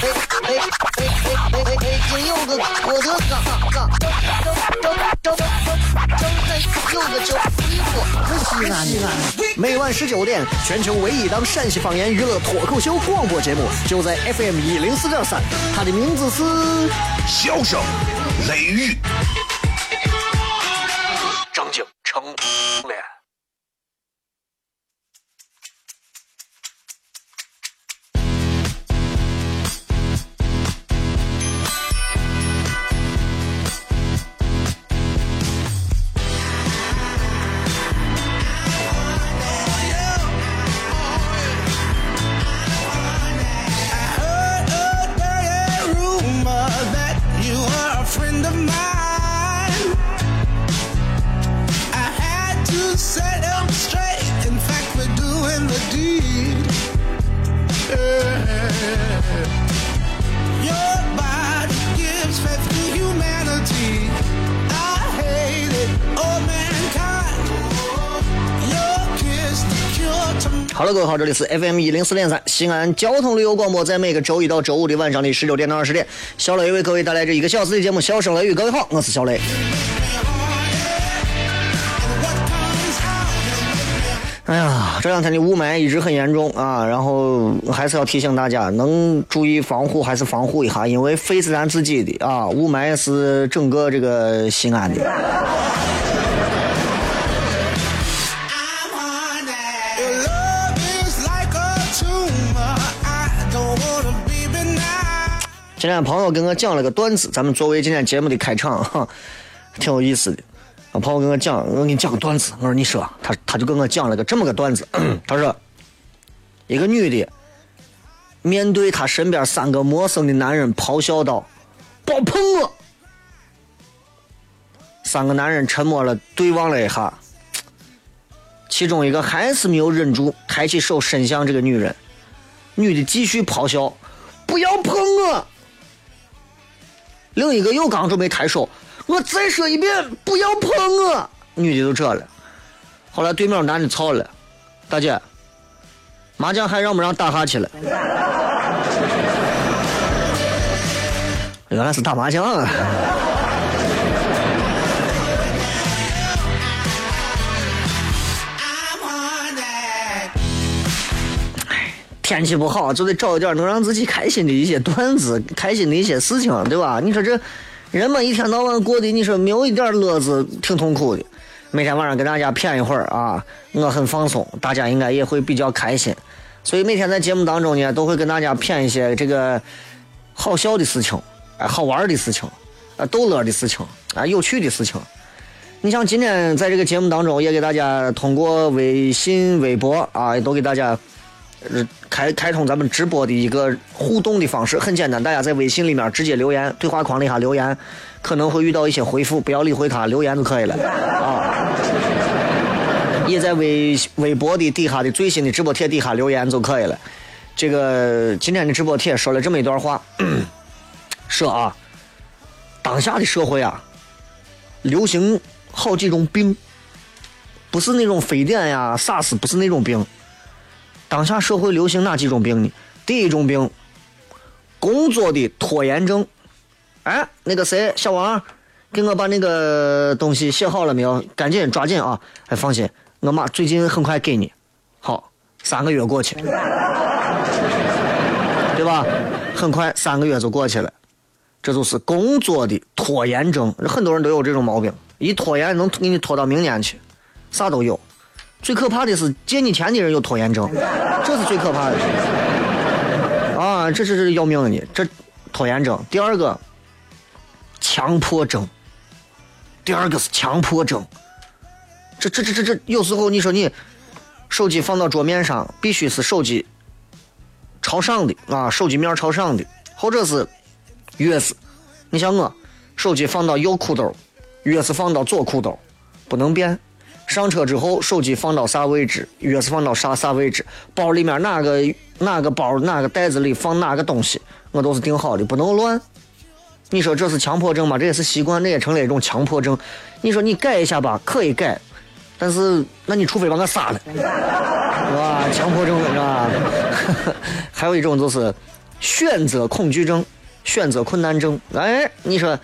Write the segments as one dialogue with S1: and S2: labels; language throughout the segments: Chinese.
S1: 哎哎哎！北京有个郭德纲，张张张张张张有个叫西瓜，西安西安。每晚十九点，全球唯一档陕西方言娱乐脱口秀广播节目，就在 FM 一零四点三。它的名字是《
S2: 笑声雷雨》，
S1: 张景成脸。好了，各位好，这里是 FM 一零四点三西安交通旅游广播，在每个周一到周五的晚上的十九点到二十点，小雷为各位带来这一个小时的节目《笑声雷雨》。各位好，我是小雷。哎呀，这两天的雾霾一直很严重啊，然后还是要提醒大家，能注意防护还是防护一下，因为肺是咱自己的啊，雾霾是整个这个西安的。今天朋友跟我讲了个段子，咱们作为今天节目的开场，哈，挺有意思的。我朋友跟我讲，我给你讲个段子。我说你说，他他就跟我讲了个这么个段子。他说，一个女的面对她身边三个陌生的男人咆哮道：“别碰我！”三个男人沉默了，对望了一下，其中一个还是没有忍住，抬起手伸向这个女人。女的继续咆哮：“不要碰我！”另一个又刚准备抬手，我再说一遍，不要碰我！女的就这了。后来对面男的操了，大姐，麻将还让不让打下去了？原来是打麻将啊！天气不好，就得找一点能让自己开心的一些段子，开心的一些事情，对吧？你说这人们一天到晚过的，你说没有一点乐子，挺痛苦的。每天晚上给大家谝一会儿啊，我很放松，大家应该也会比较开心。所以每天在节目当中呢，都会跟大家谝一些这个好笑的事情，哎，好玩的事情，啊，逗乐的事情，啊，有趣的事情。你像今天在这个节目当中，也给大家通过微信、微博啊，都给大家。开开通咱们直播的一个互动的方式很简单，大家在微信里面直接留言，对话框里下留言，可能会遇到一些回复，不要理会他，留言就可以了啊。也在微微博的底下的最新的直播帖底下留言就可以了。这个今天的直播帖说了这么一段话，说啊，当下的社会啊，流行好几种病，不是那种非典呀、SARS，不是那种病。当下社会流行哪几种病呢？第一种病，工作的拖延症。哎，那个谁，小王，给我把那个东西写好了没有？赶紧抓紧啊！哎，放心，我妈最近很快给你。好，三个月过去，对吧？很快三个月就过去了，这就是工作的拖延症。很多人都有这种毛病，一拖延能给你拖到明年去，啥都有。最可怕的是借你钱的人有拖延症，这是最可怕的啊！这是是要命的，这拖延症。第二个，强迫症。第二个是强迫症。这这这这这，有时候你说你手机放到桌面上，必须是手机朝上的啊，手机面朝上的，或者是越是，你像我，手机放到右裤兜，越是放到左裤兜，不能变。上车之后手机放到啥位置，钥匙放到啥啥位置，包里面哪个哪个包哪个袋子里放哪个东西，我都是定好的，不能乱。你说这是强迫症吗？这也是习惯，那也成了一种强迫症。你说你改一下吧，可以改，但是那你除非把我杀了，是吧？强迫症是吧？还有一种就是选择恐惧症、选择困难症。哎，你说，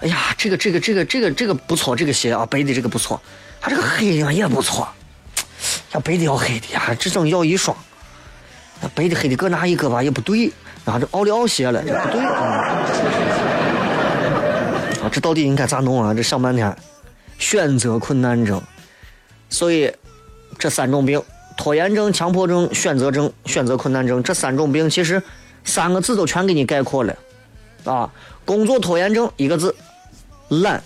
S1: 哎呀，这个这个这个这个这个不错，这个鞋啊，背的这个不错，他这个黑的也不错，要白的要黑的呀，只整要一双，那白的黑的各拿一个吧，也不对。然后这奥利奥鞋了，这不对啊！啊，这到底应该咋弄啊？这想半天，选择困难症。所以这三种病：拖延症、强迫症、选择症、选择困难症。这三种病其实三个字都全给你概括了啊！工作拖延症一个字，懒；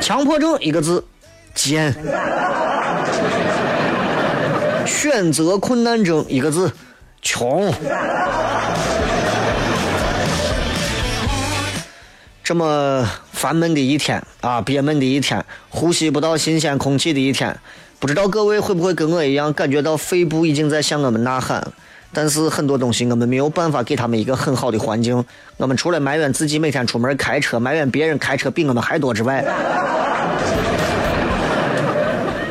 S1: 强迫症一个字，贱。选择困难症一个字，穷。这么烦闷的一天啊，憋闷的一天，呼吸不到新鲜空气的一天，不知道各位会不会跟我一样，感觉到肺部已经在向我们呐喊？但是很多东西我们没有办法给他们一个很好的环境。我们除了埋怨自己每天出门开车，埋怨别人开车比我们还多之外。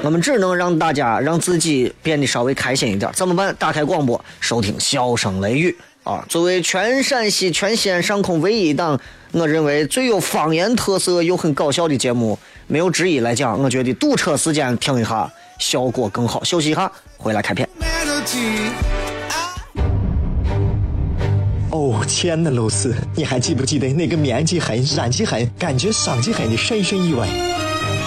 S1: 我们只能让大家让自己变得稍微开心一点，怎么办？打开广播，收听《笑声雷雨》啊！作为全陕西、全西安上空唯一一档，我认为最有方言特色又很搞笑的节目，没有之一来讲，我觉得堵车时间听一下效果更好。休息一下，回来开片。
S3: 哦，亲爱的露丝，你还记不记得那个面积狠、染技狠、感觉伤及狠的深深意外？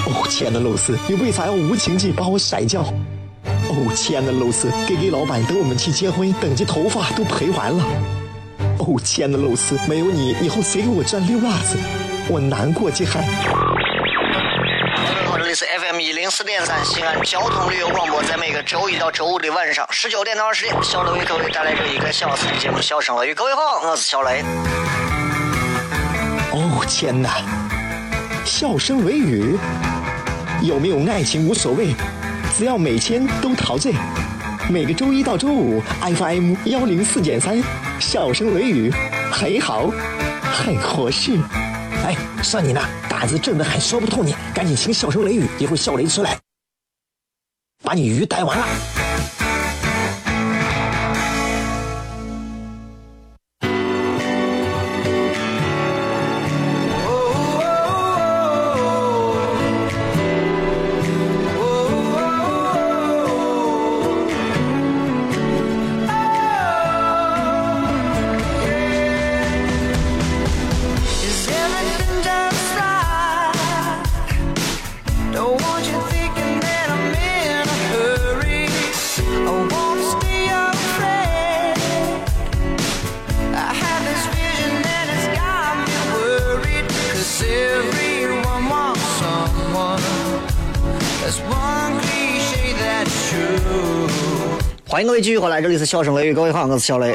S3: 哦，亲爱的露丝，你为啥要无情地把我甩掉？哦，亲爱的露丝给给老板等我们去结婚，等级头发都赔完了。哦，亲爱的露丝，没有你，以后谁给我赚溜辣子？我难过极了。
S1: 一零四点三西安交通旅游广播，在每个周一到周五的晚上十九点到二十点，小雷为各位带来这一个小时的节目《笑声雷雨》。各位好，我是小雷。
S3: 哦，天哪！笑声雷雨，有没有爱情无所谓，只要每天都陶醉。每个周一到周五，FM 幺零四点三，笑声雷雨，很好，很合适。哎，算你那胆子正的很，说不透你，赶紧请笑声雷雨，一会儿笑雷出来，把你鱼逮完了。
S1: 续回来，这里是笑声雷雨，各位好，我是小雷。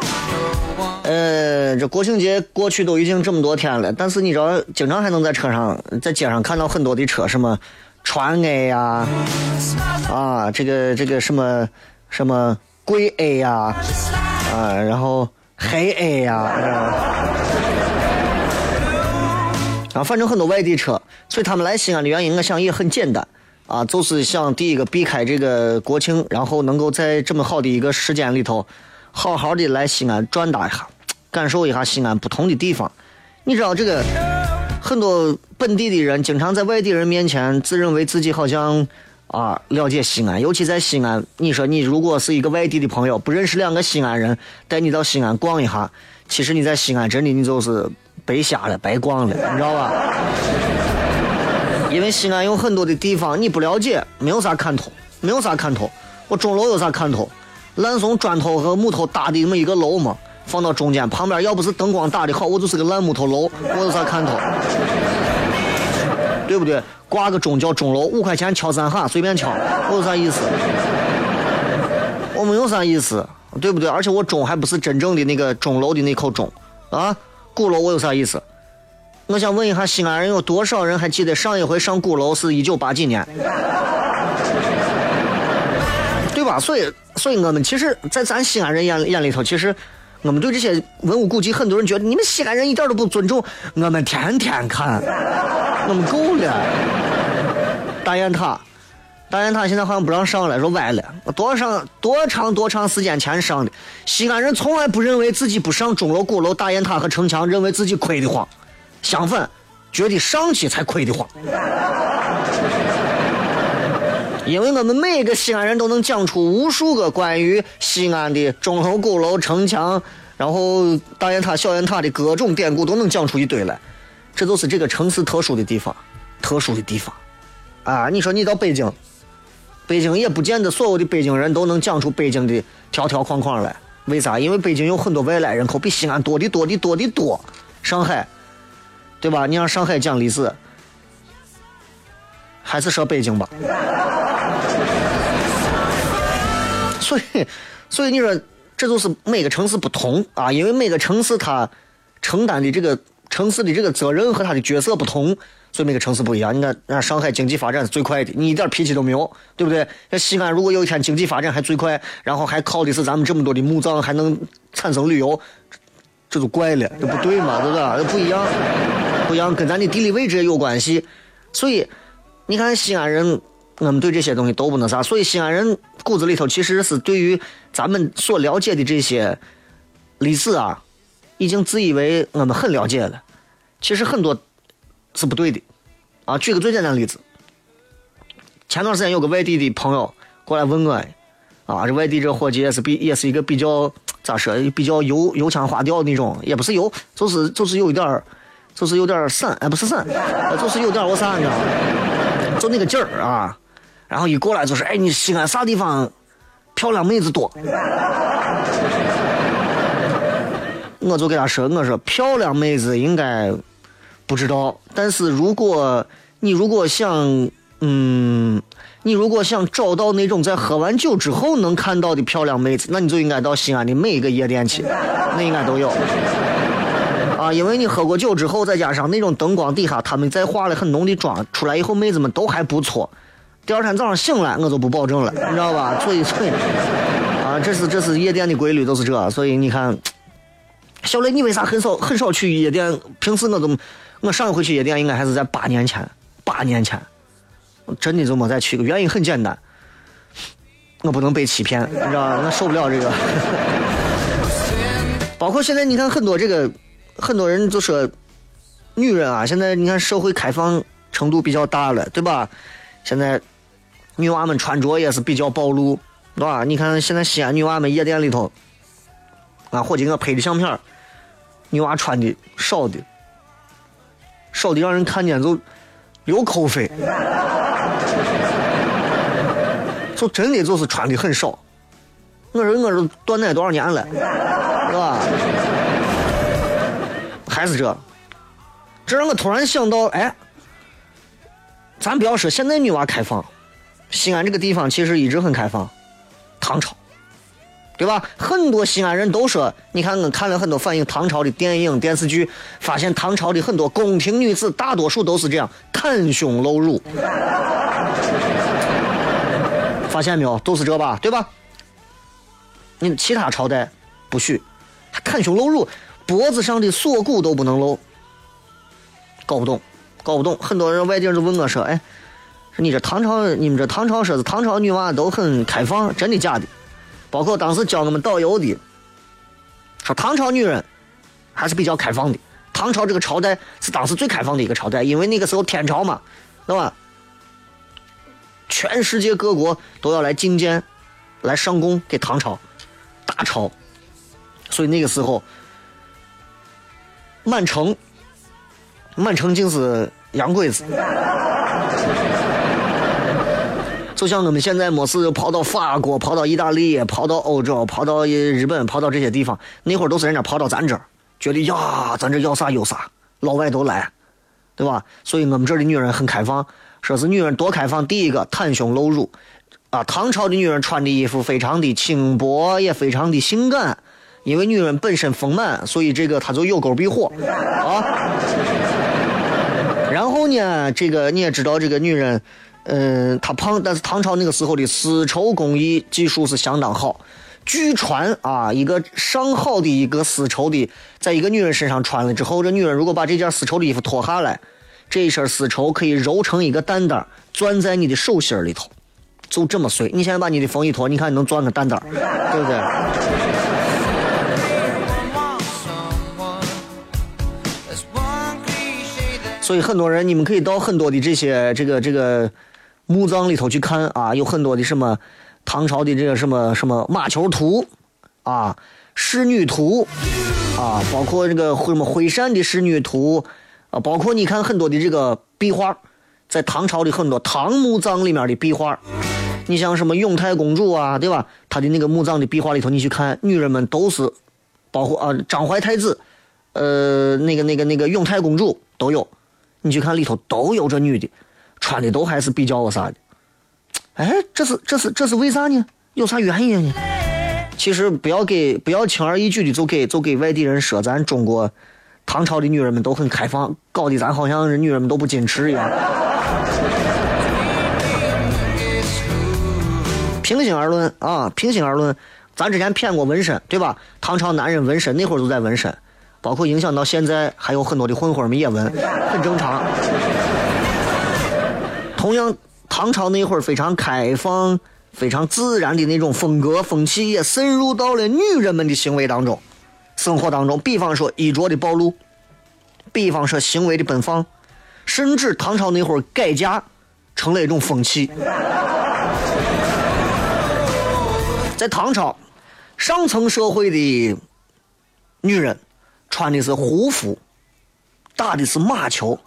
S1: 呃，这国庆节过去都已经这么多天了，但是你知道，经常还能在车上、在街上看到很多的车，什么川 A 呀，啊，这个这个什么什么贵 A 呀，啊，然后黑 A 呀，啊，反正很多外地车，所以他们来西安的原因，我想也很简单。啊，就是想第一个避开这个国庆，然后能够在这么好的一个时间里头，好好的来西安转达一下，感受一下西安不同的地方。你知道这个很多本地的人经常在外地人面前自认为自己好像啊了解西安，尤其在西安，你说你如果是一个外地的朋友，不认识两个西安人带你到西安逛一下，其实你在西安真的你就是白瞎了，白逛了，你知道吧？因为西安有很多的地方你不了解，没有啥看头，没有啥看头。我钟楼有啥看头？烂松砖头和木头搭的那么一个楼嘛，放到中间，旁边要不是灯光打的好，我就是个烂木头楼，我有啥看头？对不对？挂个钟叫钟楼，五块钱敲三下，随便敲，我有啥意思？我没有啥意思，对不对？而且我钟还不是真正的那个钟楼的那口钟啊，鼓楼我有啥意思？我想问一下，西安人有多少人还记得上一回上鼓楼是一九八几年？对吧？所以，所以我们其实，在咱西安人眼眼里头，其实我们对这些文物古迹，很多人觉得你们西安人一点都不尊重。我们天天看，我们够了。大雁塔，大雁塔现在好像不让上了，说歪了。多长多长多长时间前上的？西安人从来不认为自己不上钟楼、鼓楼、大雁塔和城墙，认为自己亏得慌。相反，觉得上去才亏得慌。因为我们每个西安人都能讲出无数个关于西安的钟楼、鼓楼、城墙，然后大雁塔、小雁塔的各种典故，都能讲出一堆来。这就是这个城市特殊的地方，特殊的地方。啊，你说你到北京，北京也不见得所有的北京人都能讲出北京的条条框框来。为啥？因为北京有很多外来人口，比西安多的多的多的多。上海，对吧？你让上海讲历史，还是说北京吧？所以，所以你说，这就是每个城市不同啊，因为每个城市它承担的这个城市的这个责任和它的角色不同，所以每个城市不一样。你看，那上海经济发展是最快的，你一点脾气都没有，对不对？那西安如果有一天经济发展还最快，然后还靠的是咱们这么多的墓葬，还能产生旅游，这就怪了，这不对嘛，对不对？不一样，不一样，跟咱的地理位置也有关系。所以，你看西安人。我们对这些东西都不能啥，所以西安人骨子里头其实是对于咱们所了解的这些历史啊，已经自以为我们很了解了。其实很多是不对的啊。举个最简单的例子，前段时间有个外地的朋友过来问我，啊，这外地这伙计也是比也是一个比较咋说，比较油油腔滑调那种，也不是油，就是就是有一点儿就是有点儿散，哎，不是散，就是有点我啥，你知道吗？就那个劲儿啊。然后一过来就是，哎，你西安啥地方漂亮妹子多？我就给他说，我说漂亮妹子应该不知道，但是如果你如果想，嗯，你如果想找到那种在喝完酒之后能看到的漂亮妹子，那你就应该到西安的每一个夜店去，那应该都有。啊，因为你喝过酒之后，再加上那种灯光底下，他们再化了很浓的妆，出来以后妹子们都还不错。第二天早上醒来，我就不保证了，你知道吧？所以，所以，啊，这是这是夜店的规律，都是这。所以你看，小雷，你为啥很少很少去夜店？平时我都，我上一回去夜店应该还是在八年前，八年前，我真的就没再去过。原因很简单，我不能被欺骗，你知道吧？我受不了这个。包括现在，你看很多这个，很多人就说，女人啊，现在你看社会开放程度比较大了，对吧？现在。女娃们穿着也是比较暴露，对吧？你看现在西安女娃们夜店里头，啊，伙计我拍的相片，女娃穿的少的，少的让人看见就流口水，就真的就是穿的很少。我说我说断奶多少年了，是吧？还是这，这让我突然想到，哎，咱不要说现在女娃开放。西安这个地方其实一直很开放，唐朝，对吧？很多西安人都说，你看我看了很多反映唐朝的电影电视剧，发现唐朝的很多宫廷女子大多数都是这样袒胸露乳，发现没有？都是这吧，对吧？你其他朝代不许，还袒胸露乳，脖子上的锁骨都不能露，搞不懂，搞不懂。很多人外地人都问我说，哎。说你这唐朝，你们这唐朝说是唐朝女娃都很开放，真的假的？包括当时教我们导游的，说唐朝女人还是比较开放的。唐朝这个朝代是当时最开放的一个朝代，因为那个时候天朝嘛，对吧？全世界各国都要来觐见、来上贡给唐朝，大朝。所以那个时候，满城，满城尽是洋鬼子。就像我们现在没事跑到法国、跑到意大利、跑到欧洲、跑到日本、跑到这些地方，那会儿都是人家跑到咱这儿，觉得呀，咱这要啥有啥，老外都来，对吧？所以我们这儿的女人很开放，说是女人多开放。第一个袒胸露乳，啊，唐朝的女人穿的衣服非常的轻薄，也非常的性感，因为女人本身丰满，所以这个她就有沟必火，啊。然后呢，这个你也知道，这个女人，嗯，她胖，但是唐朝那个时候的丝绸工艺技术是相当好。据传啊，一个上好的一个丝绸的，在一个女人身上穿了之后，这女人如果把这件丝绸的衣服脱下来，这一身丝绸可以揉成一个蛋蛋，攥在你的手心里头，就这么碎。你现在把你的风一脱，你看你能攥个蛋蛋，对不对？所以很多人，你们可以到很多的这些这个这个墓葬里头去看啊，有很多的什么唐朝的这个什么什么马球图啊、仕女图啊，包括这个什么徽善的仕女图啊，包括你看很多的这个壁画，在唐朝的很多唐墓葬里面的壁画，你像什么永泰公主啊，对吧？她的那个墓葬的壁画里头，你去看，女人们都是，包括啊张怀太子，呃，那个那个那个永泰公主都有。你去看里头都有这女的，穿的都还是比较啥的。哎，这是这是这是为啥呢？有啥原因呢？其实不要给不要轻而易举的就给就给外地人说咱中国唐朝的女人们都很开放，搞得咱好像是女人们都不矜持一样。平心而论啊，平心而论，咱之前骗过纹身，对吧？唐朝男人纹身那会儿都在纹身。包括影响到现在，还有很多的混混们也纹，很正常。同样，唐朝那会儿非常开放、非常自然的那种风格风气，也渗入到了女人们的行为当中、生活当中。比方说衣着的暴露，比方说行为的奔放，甚至唐朝那会儿改嫁成了一种风气。在唐朝，上层社会的女人。穿的是胡服，打的是马球。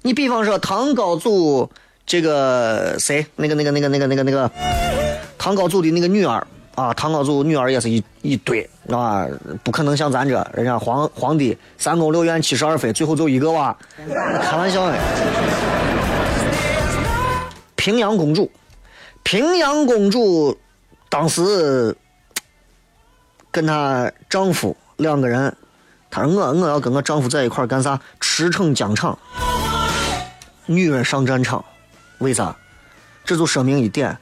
S1: 你比方说唐高祖这个谁，那个那个那个那个那个那个唐高祖的那个女儿啊，唐高祖女儿也是一一堆啊，不可能像咱这，人家皇皇帝三宫六院七十二妃，最后就一个娃，开玩笑呢。平阳公主，平阳公主当时跟她丈夫两个人。她说：“我我要跟我丈夫在一块干啥？驰骋疆场。女人上战场，为啥？这就说明一点，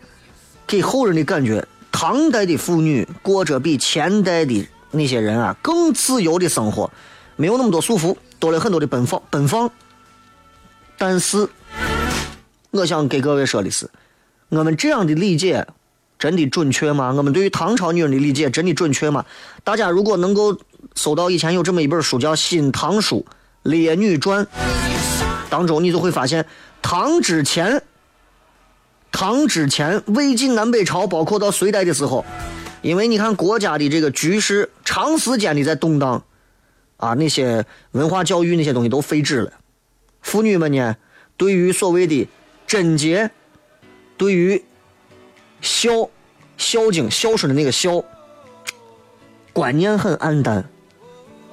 S1: 给后人的感觉，唐代的妇女过着比前代的那些人啊更自由的生活，没有那么多束缚，多了很多的奔放奔放。但是，我想给各位说的是，我们这样的理解真的准确吗？我们对于唐朝女人的理解真的准确吗？大家如果能够。”搜到以前有这么一本书叫《新唐书列女传》，当中你就会发现，唐之前，唐之前魏晋南北朝，包括到隋代的时候，因为你看国家的这个局势长时间的在动荡，啊，那些文化教育那些东西都废止了，妇女们呢，对于所谓的贞洁，对于孝孝敬孝顺的那个孝。观念很暗淡，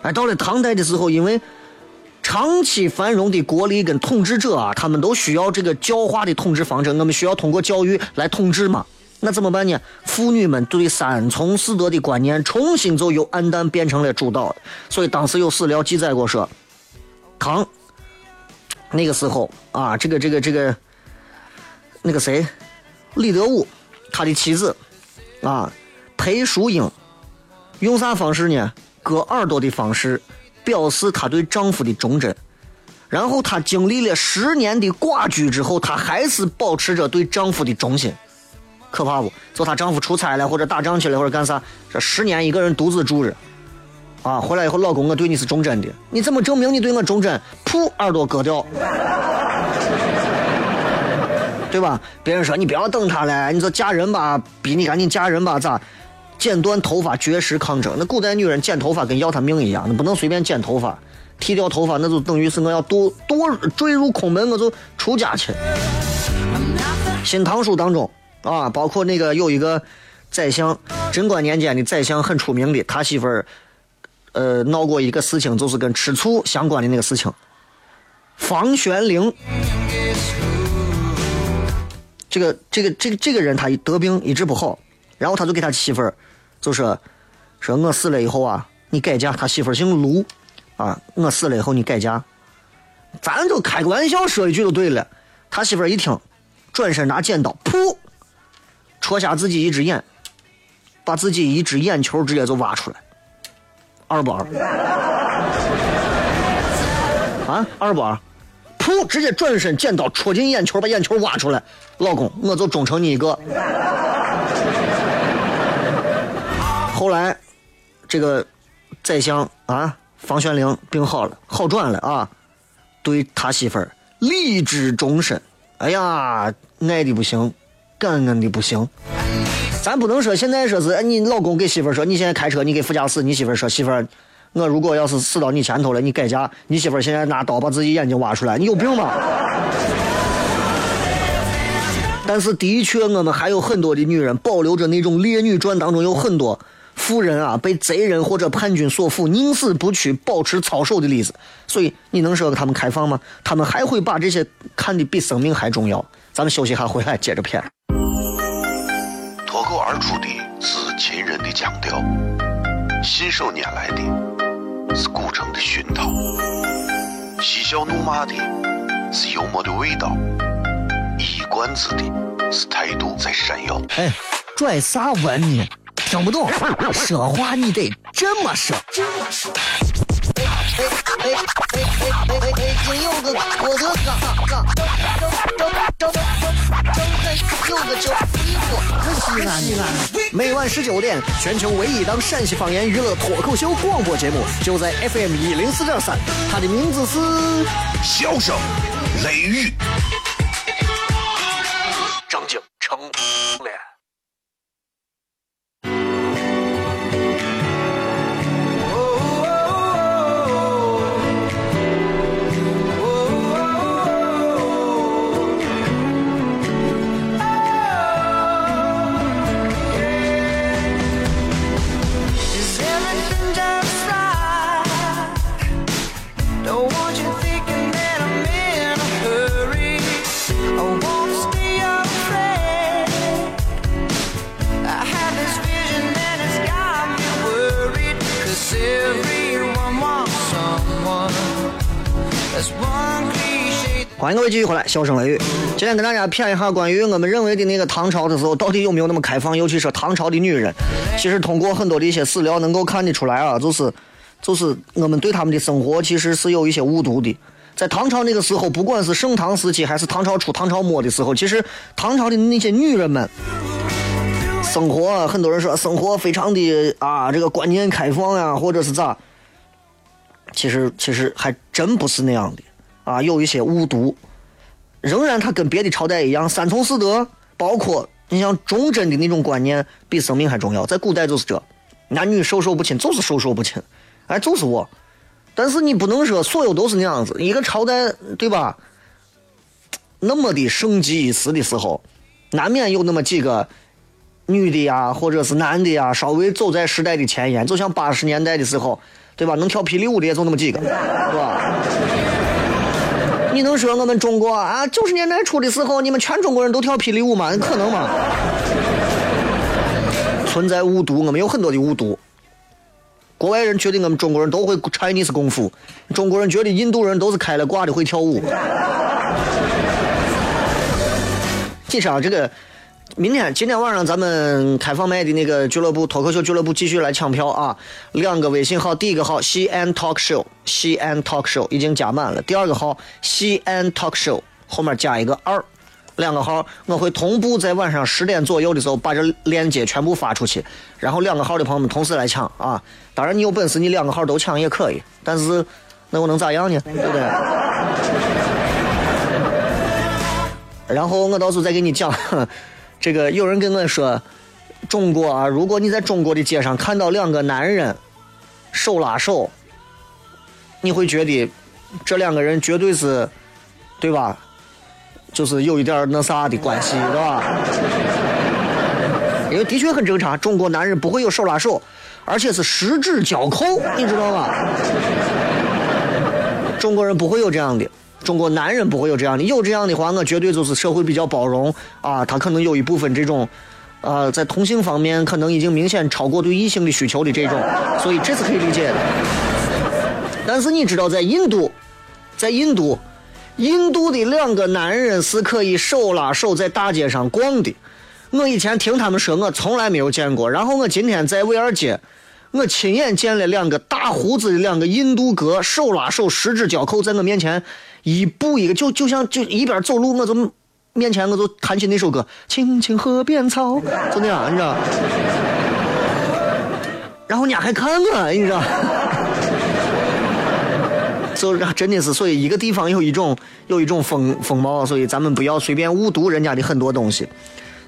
S1: 而，到了唐代的时候，因为长期繁荣的国力跟统治者啊，他们都需要这个教化的统治方针，我们需要通过教育来统治嘛。那怎么办呢？妇女们对三从四德的观念重新就由暗淡变成了主导。所以当时有史料记载过说，唐那个时候啊，这个这个这个那个谁，李德武他的妻子啊，裴淑英。用啥方式呢？割耳朵的方式，表示她对丈夫的忠贞。然后她经历了十年的寡居之后，她还是保持着对丈夫的忠心。可怕不？就她丈夫出差了，或者打仗去了，或者干啥，这十年一个人独自住着，啊，回来以后，老公，我对你是忠贞的。你怎么证明你对我忠贞？噗，耳朵割掉，对吧？别人说你不要等他了，你说嫁人吧，逼你赶紧嫁人吧，咋？剪断头发，绝食抗争。那古代女人剪头发跟要她命一样，那不能随便剪头发，剃掉头发那就等于是我要堕堕坠入空门，我就出家去。新唐书当中啊，包括那个有一个宰相，贞观年间的宰相很出名的，他媳妇儿呃闹过一个事情，就是跟吃醋相关的那个事情。房玄龄，这个这个这个这个人他得病一直不好。然后他就给他媳妇儿，就说：“说我死了以后啊，你改嫁。他媳妇姓卢，啊，我死了以后你改嫁。咱就开个玩笑说一句就对了。他媳妇一听，转身拿剪刀，噗，戳瞎自己一只眼，把自己一只眼球直接就挖出来，二不二？啊，二不二？噗，直接转身剪刀戳进眼球，把眼球挖出来。老公，我就忠诚你一个。后来，这个宰相啊，房玄龄病好了，好转了啊，对他媳妇儿立志终身。哎呀，爱的不行，感恩的不行。咱不能说现在说是哎你老公给媳妇儿说，你现在开车，你给副驾驶，你媳妇儿说媳妇儿，我如果要是死到你前头了，你改嫁，你媳妇儿现在拿刀把自己眼睛挖出来，你有病吗？但是的确，我们还有很多的女人保留着那种《烈女传》当中有很多妇人啊被贼人或者叛军所俘，宁死不屈，保持操守的例子。所以你能说他们开放吗？他们还会把这些看得比生命还重要。咱们休息一下，回来接着片。
S2: 脱口而出的是秦人的腔调，信手拈来的是古城的熏陶，嬉笑怒骂的是幽默的味道。一冠子的是态度在闪耀。
S1: 哎，拽啥文呢？听不懂，说话你得这么说。哎哎哎哎哎哎哎！今有个我的嘎嘎，周周周周周周有个周衣服，可西安西安。每晚十九点，全球唯一档陕西方言娱乐脱口秀广播节目，就在 FM 一零四点三，它的名字是《
S2: 笑声雷雨》。
S1: 成了。欢各位继续回来，笑声雷雨。今天跟大家谝一下关于我们认为的那个唐朝的时候，到底有没有那么开放？尤其是唐朝的女人，其实通过很多的一些史料能够看得出来啊，就是就是我们对他们的生活其实是有一些误读的。在唐朝那个时候，不管是盛唐时期还是唐朝初、唐朝末的时候，其实唐朝的那些女人们生活，很多人说生活非常的啊，这个观念开放呀，或者是咋？其实其实还真不是那样的。啊，有一些误读，仍然它跟别的朝代一样，三从四德，包括你像忠贞的那种观念，比生命还重要。在古代就是这，男女授受不亲，就是授受不亲，哎，就是我。但是你不能说所有都是那样子，一个朝代对吧？那么的盛极一时的时候，难免有那么几个女的呀，或者是男的呀，稍微走在时代的前沿。就像八十年代的时候，对吧？能跳霹雳舞的也就那么几个，是吧？你能说我们中国啊，九十年代初的时候，你们全中国人都跳霹雳舞吗？可能吗？存在误读，我们有很多的误读。国外人觉得我们中国人都会 Chinese 功夫，中国人觉得印度人都是开了挂的会跳舞。其实，这个。明天今天晚上咱们开放麦的那个俱乐部脱口秀俱乐部继续来抢票啊！两个微信号，第一个号西安 talk show，西安 talk show 已经加满了。第二个号西安 talk show 后面加一个二，两个号我会同步在晚上十点左右的时候把这链接全部发出去，然后两个号的朋友们同时来抢啊！当然你有本事你两个号都抢也可以，但是那我能咋样呢？对不对？然后我到时候再给你讲。这个有人跟我说，中国啊，如果你在中国的街上看到两个男人手拉手，你会觉得这两个人绝对是，对吧？就是有一点那啥的关系，对吧？因为的确很正常，中国男人不会有手拉手，而且是十指交扣，你知道吗？中国人不会有这样的。中国男人不会有这样的，有这样的话，我绝对就是社会比较包容啊。他可能有一部分这种，呃，在同性方面可能已经明显超过对异性的需求的这种，所以这是可以理解的。但是你知道，在印度，在印度，印度的两个男人是可以手拉手在大街上逛的。我以前听他们说，我从来没有见过。然后我今天在卫二街，我亲眼见了两个大胡子的两个印度哥手拉手，十指交扣，在我面前一步一个，就就像就一边走路，我就面前我就弹起那首歌《青青河边草》，就那样，你知道。然后人家还看我，你知道。所以真的是，所以一个地方有一种有一种风风貌，所以咱们不要随便误读人家的很多东西。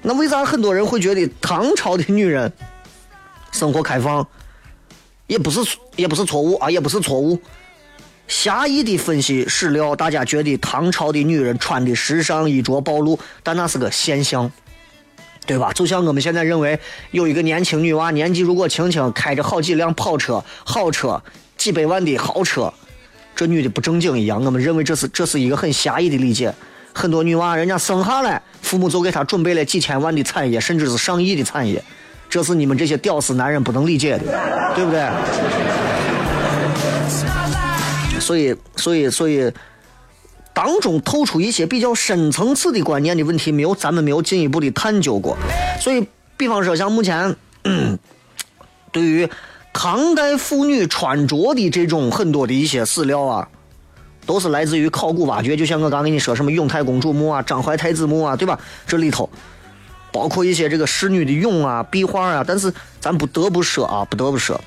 S1: 那为啥很多人会觉得唐朝的女人生活开放？也不是也不是错误啊，也不是错误。狭义的分析史料，大家觉得唐朝的女人穿的时尚、衣着暴露，但那是个现象，对吧？就像我们现在认为有一个年轻女娃，年纪如果轻轻，开着好几辆跑车、好车、几百万的豪车，这女的不正经一样。我们认为这是这是一个很狭义的理解。很多女娃，人家生下来，父母就给她准备了几千万的产业，甚至是上亿的产业，这是你们这些屌丝男人不能理解的，对不对？所以，所以，所以，当中透出一些比较深层次的观念的问题，没有咱们没有进一步的探究过。所以，比方说像目前，对于唐代妇女穿着的这种很多的一些史料啊。都是来自于考古挖掘，就像我刚跟你说什么永泰公主墓啊、张怀太子墓啊，对吧？这里头包括一些这个侍女的俑啊、壁画啊。但是咱不得不说啊，不得不说，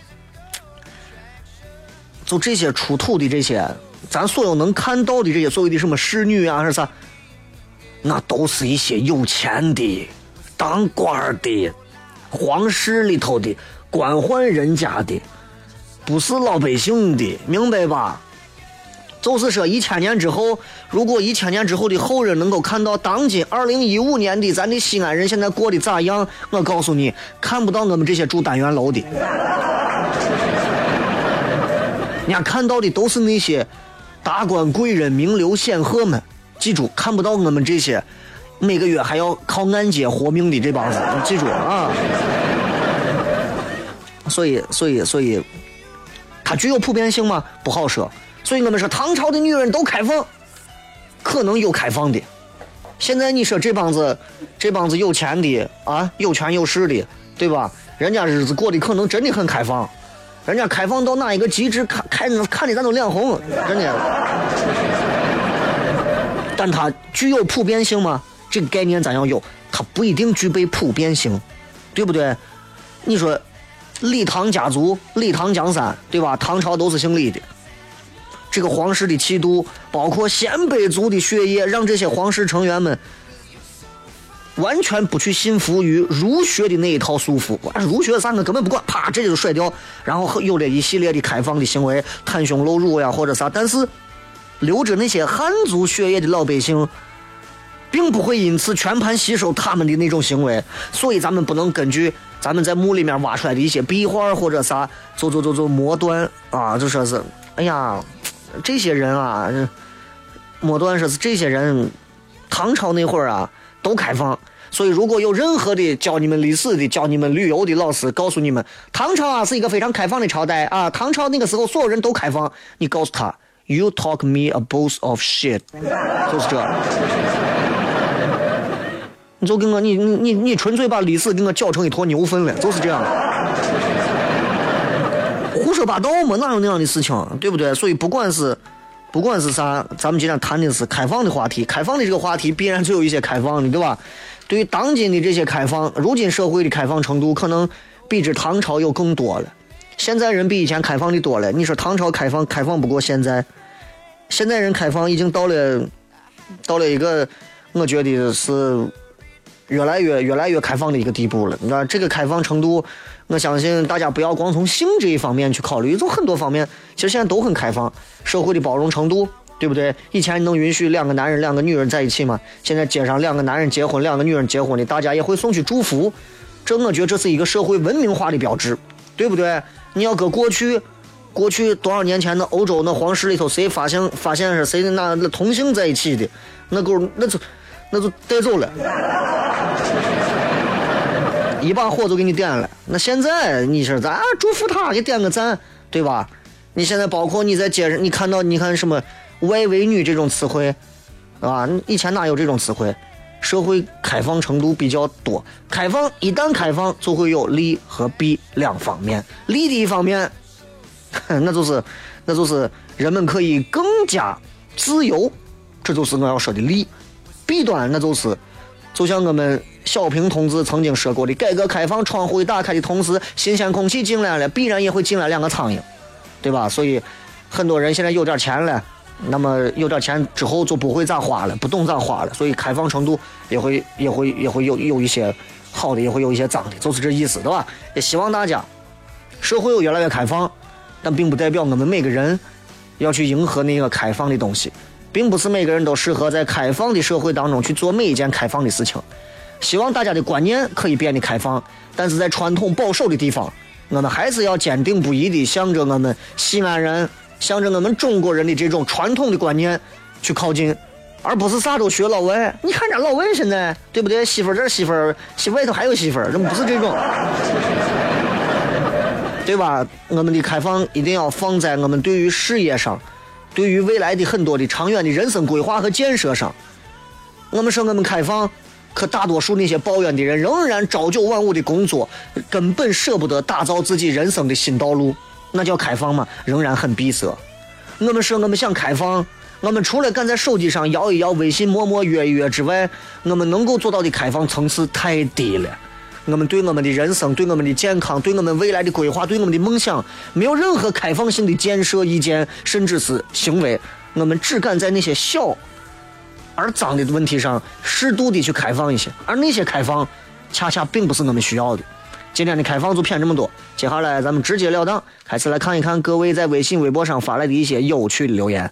S1: 就这些出土的这些，咱所有能看到的这些所谓的什么侍女啊，是啥，那都是一些有钱的、当官的、皇室里头的官宦人家的，不是老百姓的，明白吧？就是说，一千年之后，如果一千年之后的后人能够看到当今二零一五年的咱的西安人现在过得咋样，我告诉你，看不到我们这些住单元楼的，人家看到的都是那些达官贵人、名流显赫们。记住，看不到我们这些每个月还要靠按揭活命的这帮子。记住啊！所以，所以，所以，它具有普遍性吗？不好说。所以我们说唐朝的女人都开放，可能有开放的。现在你说这帮子，这帮子有钱的啊，有权有势的，对吧？人家日子过得可能真的很开放，人家开放到哪一个极致，看看看的咱都脸红，真的。但它具有普遍性吗？这个概念咱要有，它不一定具备普遍性，对不对？你说李唐家族，李唐江山，对吧？唐朝都是姓李的。这个皇室的气度，包括鲜卑族的血液，让这些皇室成员们完全不去信服于儒学的那一套束缚。儒学啥我根本不管，啪，直接就甩掉。然后有了一系列的开放的行为，袒胸露乳呀，或者啥。但是留着那些汉族血液的老百姓，并不会因此全盘吸收他们的那种行为。所以咱们不能根据咱们在墓里面挖出来的一些壁画或者啥，就就就就磨断啊，就说是，哎呀。这些人啊，末段说是这些人，唐朝那会儿啊都开放，所以如果有任何的教你们历史的、教你们旅游的老师告诉你们，唐朝啊是一个非常开放的朝代啊，唐朝那个时候所有人都开放，你告诉他，You talk me a boat of shit，就是这，你就跟我你你你你纯粹把历史给我搅成一坨牛粪了，就是这样。胡说八道嘛，哪有那样的事情，对不对？所以不管是，不管是啥，咱们今天谈的是开放的话题，开放的这个话题必然就有一些开放的，对吧？对于当今的这些开放，如今社会的开放程度可能比之唐朝要更多了。现在人比以前开放的多了。你说唐朝开放开放不过现在，现在人开放已经到了，到了一个我觉得是越来越越来越开放的一个地步了。你知道这个开放程度？我相信大家不要光从性这一方面去考虑，从很多方面，其实现在都很开放，社会的包容程度，对不对？以前能允许两个男人、两个女人在一起吗？现在街上两个男人结婚、两个女人结婚的，大家也会送去祝福，这我觉得这是一个社会文明化的标志，对不对？你要搁过去，过去多少年前的欧洲那皇室里头，谁发现发现是谁的那那同性在一起的，那够那就那就带走了。一把火就给你点了。那现在你说咱祝福他，给点个赞，对吧？你现在包括你在街上，你看到你看什么外围女这种词汇，啊，以前哪有这种词汇？社会开放程度比较多，开放一旦开放，就会有利和弊两方面。利的一方面，那就是那就是人们可以更加自由，这就是我要说的利。弊端那就是，就像我们小平同志曾经说过的，改革开放窗户一打开的同时，新鲜空气进来了，必然也会进来两个苍蝇，对吧？所以很多人现在有点钱了。那么有点钱之后就不会咋花了，不懂咋花了，所以开放程度也会也会也会有有一些好的，也会有一些脏的，就是这意思，对吧？也希望大家社会有越来越开放，但并不代表我们每个人要去迎合那个开放的东西，并不是每个人都适合在开放的社会当中去做每一件开放的事情。希望大家的观念可以变得开放，但是在传统保守的地方，我们还是要坚定不移的向着我们西安人。向着我们中国人的这种传统的观念去靠近，而不是啥都学老外。你看人家老外现在，对不对？媳妇儿这媳妇儿，媳外头还有媳妇儿，这不是这种，对吧？我们的开放一定要放在我们对于事业上，对于未来的很多的长远的人生规划和建设上。我们说我们开放，可大多数那些抱怨的人仍然朝九晚五的工作，根本舍不得打造自己人生的新道路。那叫开放吗？仍然很闭塞。我们说我们想开放，我们除了敢在手机上摇一摇、微信默默约一约之外，我们能够做到的开放层次太低了。我们对我们的人生、对我们的健康、对我们未来的规划、对我们的梦想，没有任何开放性的建设意见，甚至是行为。我们只敢在那些小而脏的问题上适度的去开放一些，而那些开放，恰恰并不是我们需要的。今天的开放就骗这么多，接下来咱们直截了当开始来看一看各位在微信、微博上发来的一些有趣的留言。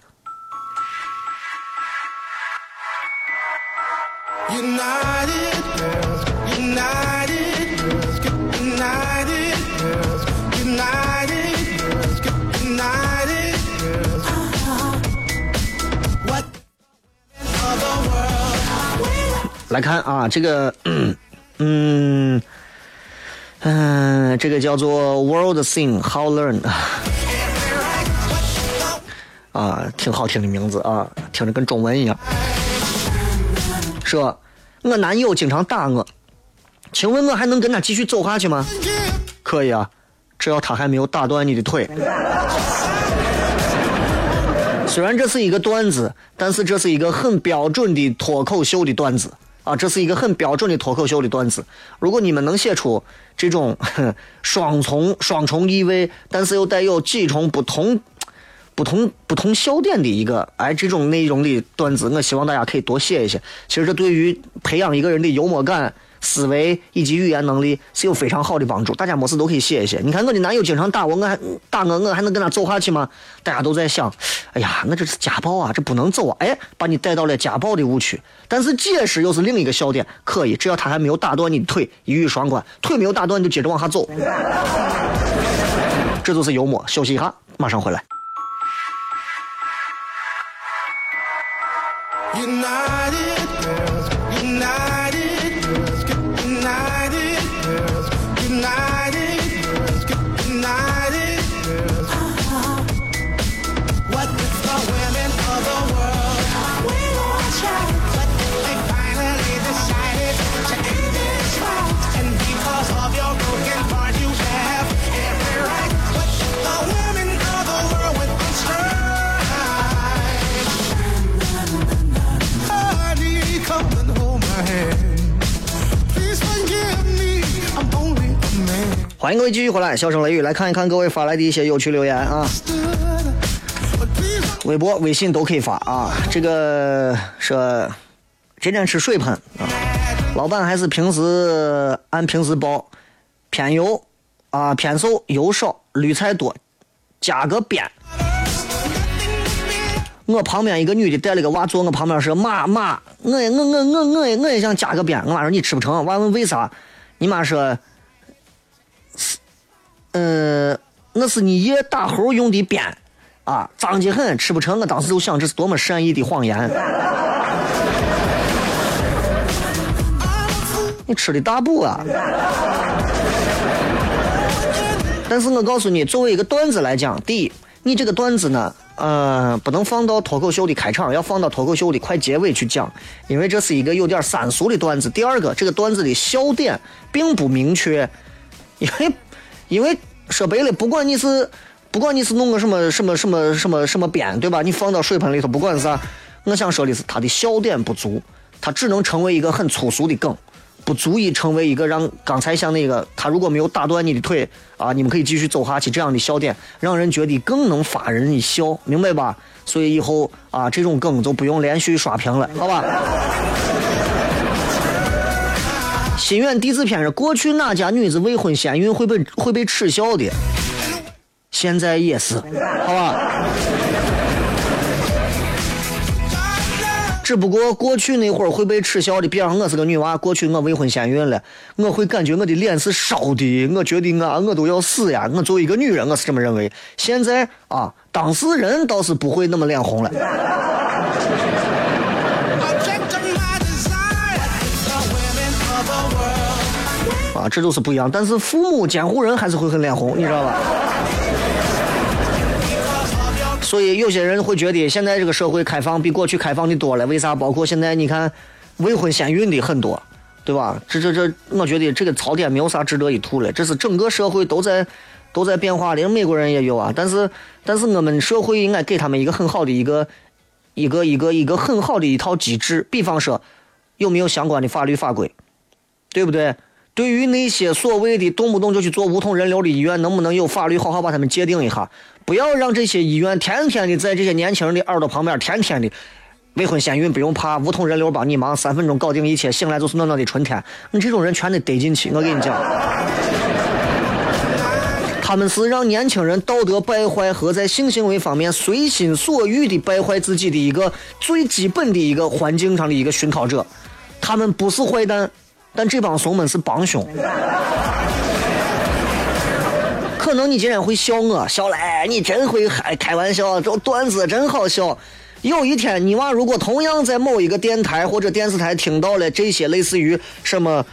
S1: 来看啊，这个，嗯。嗯，这个叫做 World Sing How Learn 啊，挺好听的名字啊，听着跟中文一样。说，我男友经常打我，请问我还能跟他继续走下去吗？可以啊，只要他还没有打断你的腿。虽然这是一个段子，但是这是一个很标准的脱口秀的段子。啊，这是一个很标准的脱口秀的段子。如果你们能写出这种双重双重意味，但是又带有几重不同、不同、不同笑点的一个哎这种内容的段子，我希望大家可以多写一些。其实这对于培养一个人的幽默感。思维以及语言能力是有非常好的帮助，大家没事都可以写一写。你看我的男友经常打我，我还打我，我还能跟他走下去吗？大家都在想，哎呀，那这是家暴啊，这不能走啊！哎，把你带到了家暴的误区。但是解释又是另一个笑点，可以，只要他还没有打断你的腿，一语双关，腿没有打断你就接着往下走，这就是幽默。休息一下，马上回来。欢迎各位继续回来，笑声雷雨来看一看各位发来的一些有趣留言啊，微博、微信都可以发啊。这个说今天吃水盆啊，老板还是平时按平时报，偏油啊，偏瘦，油少，绿菜多，加个边。我旁边一个女的带了个娃坐我旁边说妈妈，我也我我我我也我也想加个边。我妈说你吃不成，娃问为啥？你妈说。嗯，那是你爷打猴用的鞭，啊，脏极很，吃不成。我当时就想，这是多么善意的谎言。你吃的大补啊！但是我告诉你，作为一个段子来讲，第一，你这个段子呢，呃，不能放到脱口秀的开场，要放到脱口秀的快结尾去讲，因为这是一个有点三俗的段子。第二个，这个段子的笑点并不明确，因为因为说白了，不管你是不管你是弄个什么什么什么什么什么边，对吧？你放到水盆里头，不管是啥，我想说的是，它的笑点不足，它只能成为一个很粗俗的梗。不足以成为一个让刚才像那个他如果没有打断你的腿啊，你们可以继续走下去这样的笑点，让人觉得更能发人一笑，明白吧？所以以后啊，这种梗就不用连续刷屏了，好吧？心愿地字篇是过去哪家女子未婚先孕会被会被耻笑的，现在也是，好吧？只不过过去那会儿会被耻笑的，比方我是个女娃，过去我未婚先孕了，我会感觉我的脸是烧的，我觉得我我都要死呀！我作为一个女人，我是这么认为。现在啊，当事人倒是不会那么脸红了。啊，这都是不一样，但是父母监护人还是会很脸红，你知道吧？所以有些人会觉得现在这个社会开放比过去开放的多了，为啥？包括现在你看未婚先孕的很多，对吧？这这这，我觉得这个槽点没有啥值得一吐的，这是整个社会都在都在变化的。美国人也有啊，但是但是我们社会应该给他们一个很好的一个一个一个一个很好的一套机制，比方说有没有相关的法律法规，对不对？对于那些所谓的动不动就去做无痛人流的医院，能不能有法律好好把他们界定一下？不要让这些医院天天的在这些年轻人的耳朵旁边，天天的未婚先孕不用怕，无痛人流帮你忙，三分钟搞定一切，醒来就是暖暖的春天。你这种人全得逮进去，我跟你讲，他们是让年轻人道德败坏和在性行为方面随心所欲的败坏自己的一个最基本的一个环境上的一个熏陶者。他们不是坏蛋。但这帮怂们是帮凶，可能你今天会笑我，笑来你真会开开玩笑，这段子真好笑。有一天你娃如果同样在某一个电台或者电视台听到了这些类似于什么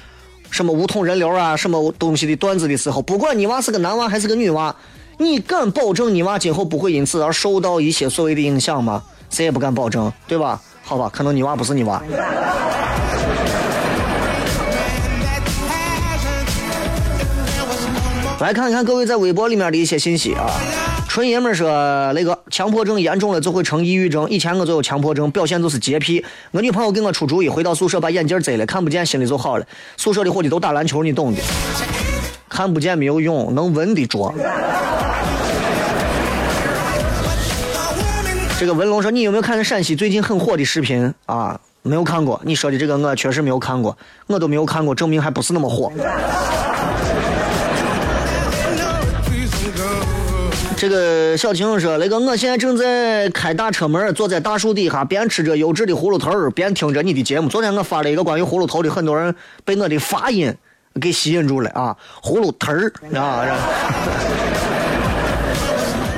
S1: 什么无痛人流啊什么东西的段子的时候，不管你娃是个男娃还是个女娃，你敢保证你娃今后不会因此而受到一些所谓的影响吗？谁也不敢保证，对吧？好吧，可能你娃不是你娃。来看一看各位在微博里面的一些信息啊！纯爷们说那个强迫症严重了就会成抑郁症。以前我就有强迫症，表现就是洁癖。我女朋友给我出主意，回到宿舍把眼镜摘了，看不见心里就好了。宿舍里伙计都打篮球，你懂的。看不见没有用，能闻的着。这个文龙说：“你有没有看陕西最近很火的视频啊？没有看过。你说的这个我确实没有看过，我都没有看过，证明还不是那么火。”这个小晴说：“那个，我现在正在开大车门，坐在大树底下，边吃着优质的葫芦头边听着你的节目。昨天我发了一个关于葫芦头的，很多人被我的发音给吸引住了啊！葫芦头儿啊，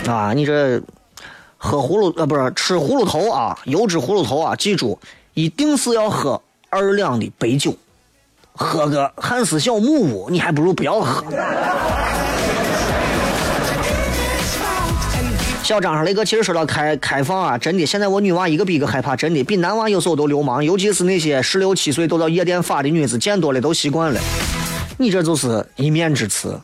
S1: 啊，你这喝葫芦呃，不是吃葫芦头啊，优质葫芦头啊，记住，一定是要喝二两的白酒，喝个汉斯小木屋，你还不如不要喝。”小张上那个，其实说到开开放啊，真的，现在我女娃一个比一个害怕，真的比男娃有时候都流氓，尤其是那些十六七岁都到夜店发的女子，见多了都习惯了。你这就是一面之词。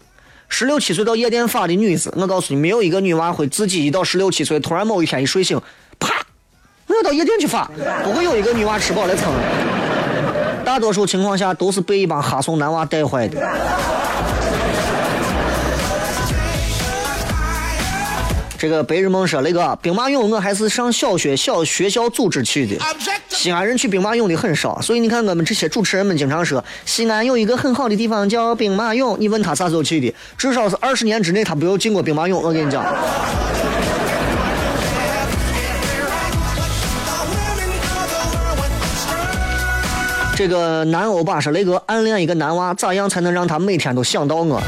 S1: 十六七岁到夜店发的女子，我告诉你，没有一个女娃会自己一到十六七岁，突然某一天一睡醒，啪，我要到夜店去发，不会有一个女娃吃饱了撑的。大多数情况下都是被一帮哈怂男娃带坏的。这个白日梦说：“雷哥兵马俑，我还是上小学小学校组织去的。西安人去兵马俑的很少，所以你看我们这些主持人们经常说，西安有一个很好的地方叫兵马俑。你问他啥时候去的？至少是二十年之内他没有进过兵马俑。我跟你讲。这个男欧巴说：“雷哥，暗恋一个男娃，咋样才能让他每天都想到我？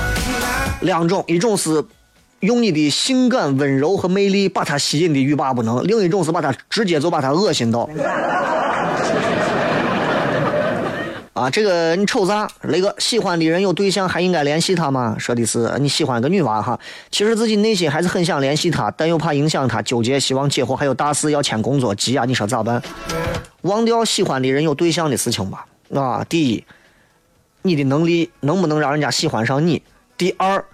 S1: 两种，一种是。”用你的性感、温柔和魅力把他吸引的欲罢不能，另一种是把他直接就把他恶心到。啊，这个你瞅啥？雷哥喜欢的人有对象还应该联系他吗？说的是你喜欢个女娃哈，其实自己内心还是很想联系她，但又怕影响她，纠结，希望结婚还有大事要签工作，急啊！你说咋办？忘掉喜欢的人有对象的事情吧。啊，第一，你的能力能不能让人家喜欢上你？第二，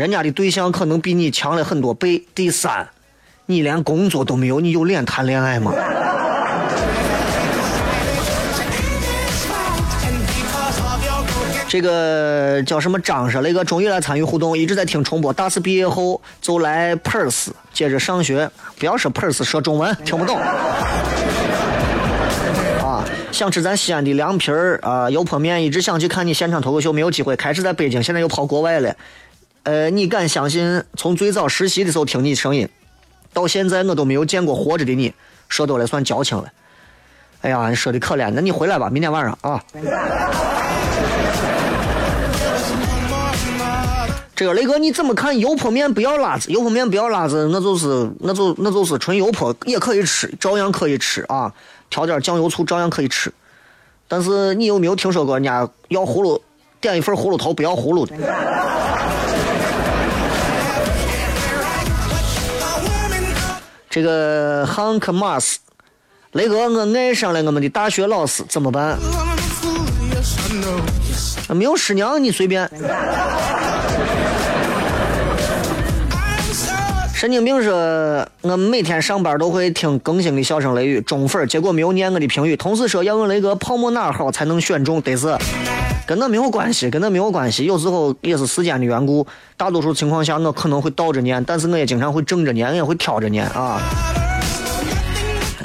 S1: 人家的对象可能比你强了很多倍。第三，你连工作都没有，你有脸谈恋爱吗？这个叫什么张是那个终于来参与互动，一直在听重播。大四毕业后就来 Perth 接着上学，不要说 Perth，说中文听不懂。啊，想吃咱西安的凉皮儿啊，油泼面，一直想去看你现场脱口秀，没有机会。开始在北京，现在又跑国外了。呃，你敢相信，从最早实习的时候听你声音，到现在我都没有见过活着的你，说多了算矫情了。哎呀，你说的可怜，那你回来吧，明天晚上啊。这个雷哥你怎么看油泼面不要辣子？油泼面不要辣子，那就是那就那就是纯油泼也可以吃，照样可以吃啊，调点酱油醋照样可以吃。但是你有没有听说过人家要葫芦点一份葫芦头不要葫芦的？这个 Hank Mas，雷哥我爱上了我们的大学老师，怎么办？没有师娘你随便。神经病说，我每天上班都会听更新的笑声雷雨中粉，结果没有念我的评语。同事说要问雷哥泡沫哪好才能选中，得是跟那没有关系，跟那没有关系。有时候也是时间的缘故，大多数情况下我可能会倒着念，但是我也经常会正着念，也会挑着念啊。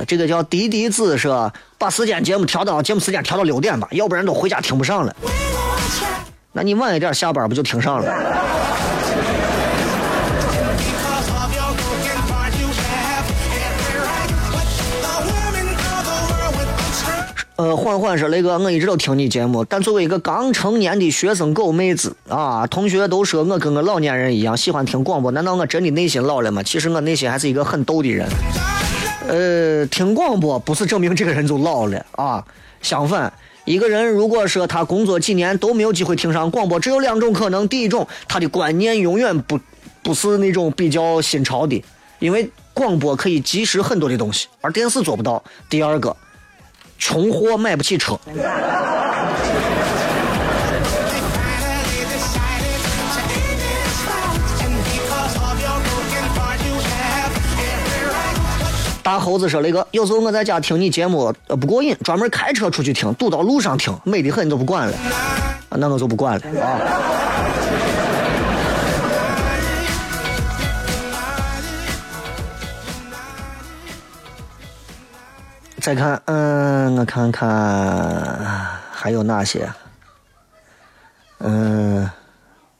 S1: 这个叫滴滴子是吧，把时间节目调到节目时间调到六点吧，要不然都回家听不上了。那你晚一点下班不就听上了？呃，缓缓说，雷哥，我一直都听你节目，但作为一个刚成年的学生狗妹子啊，同学都说我跟个老年人一样喜欢听广播，难道我真的内心老了吗？其实我内心还是一个很逗的人。呃，听广播不是证明这个人就老了啊，相反，一个人如果说他工作几年都没有机会听上广播，只有两种可能：第一种，他的观念永远不不是那种比较新潮的，因为广播可以及时很多的东西，而电视做不到；第二个。穷货买不起车。大猴子说：“雷哥，有时候我在家听你节目呃不过瘾，专门开车出去听，堵到路上听，美的很，你都不管了。那我就不管了啊。”再看，嗯，我看看还有哪些？嗯，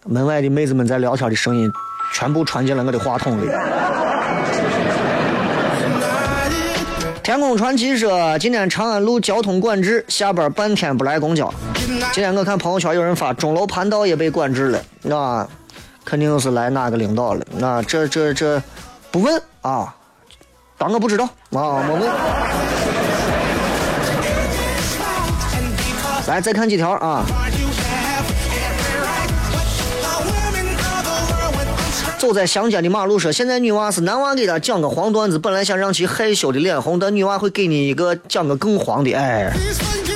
S1: 门外的妹子们在聊天的声音全部传进了我的话筒里。天空传奇说，今天长安路交通管制，下班半天不来公交。今天我看朋友圈有人发，钟楼盘道也被管制了，那肯定是来哪个领导了？那这这这不问啊，当我不知道啊，没问。来，再看几条啊！走在乡间的马路上，现在女娃是男娃给她讲个黄段子，本来想让其害羞的脸红，但女娃会给你一个讲个更黄的，哎，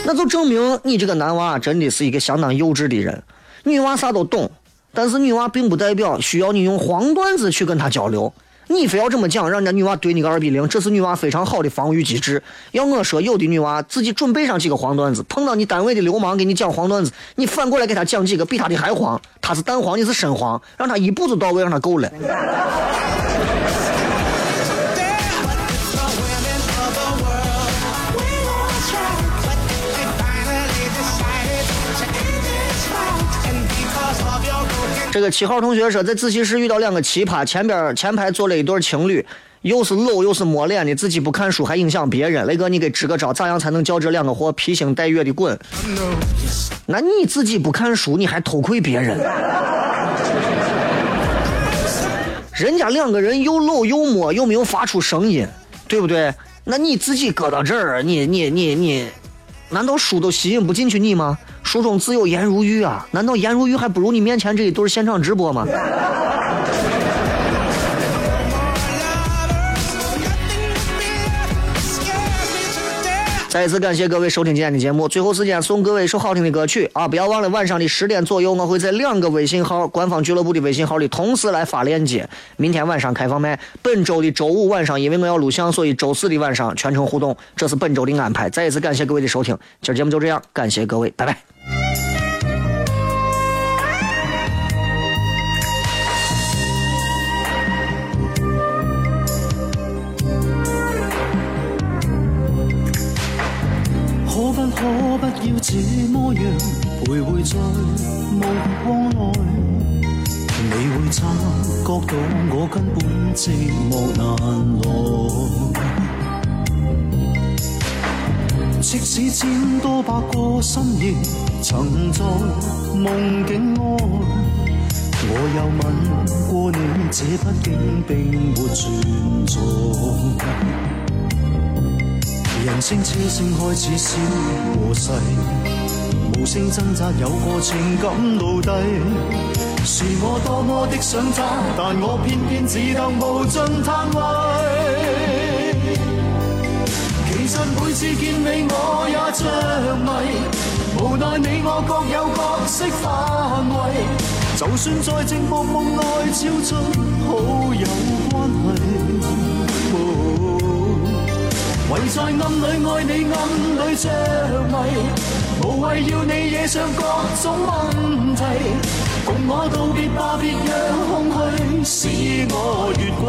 S1: 那就证明你这个男娃真的是一个相当幼稚的人。女娃啥都懂，但是女娃并不代表需要你用黄段子去跟她交流。你非要这么讲，让人家女娃怼你个二比零，这是女娃非常好的防御机制。要我说，有的女娃自己准备上几个黄段子，碰到你单位的流氓给你讲黄段子，你反过来给他讲几个比他的还黄，他是蛋黄，你是深黄，让他一步就到位，让他够了。这个七号同学说，在自习室遇到两个奇葩，前边前排坐了一对情侣，又是搂又是摸脸的，自己不看书还影响别人。雷哥，你给支个招，咋样才能叫这两个货披星戴月的滚？那你自己不看书，你还偷窥别人？人家两个人又搂又摸，又没有发出声音，对不对？那你自己搁到这儿，你你你你，难道书都吸引不进去你吗？书中自有颜如玉啊！难道颜如玉还不如你面前这一对现场直播吗？再一次感谢各位收听今天的节目，最后时间送各位一首好听的歌曲啊！不要忘了晚上的十点左右，我会在两个微信号官方俱乐部的微信号里同时来发链接。明天晚上开放麦，本周的周五晚上因为我要录像，所以周四的晚上全程互动，这是本周的安排。再一次感谢各位的收听，今儿节目就这样，感谢各位，拜拜。
S4: 这么样徘徊在目光内？你会察觉到我根本寂寞难耐。即使千多百个深夜，曾在梦境外，我又吻过你，这毕竟并没存在。人声车声开始消和逝，无声挣扎有个情感奴隶，是我多么的想他，但我偏偏只得无尽叹谓。其实每次见你我也着迷，无奈你我各有角色范围，就算在寂寞梦内超出好友关系。唯在暗里爱你，暗里着迷，无谓要你惹上各种问题。共我道别吧，别让空虚使我越轨。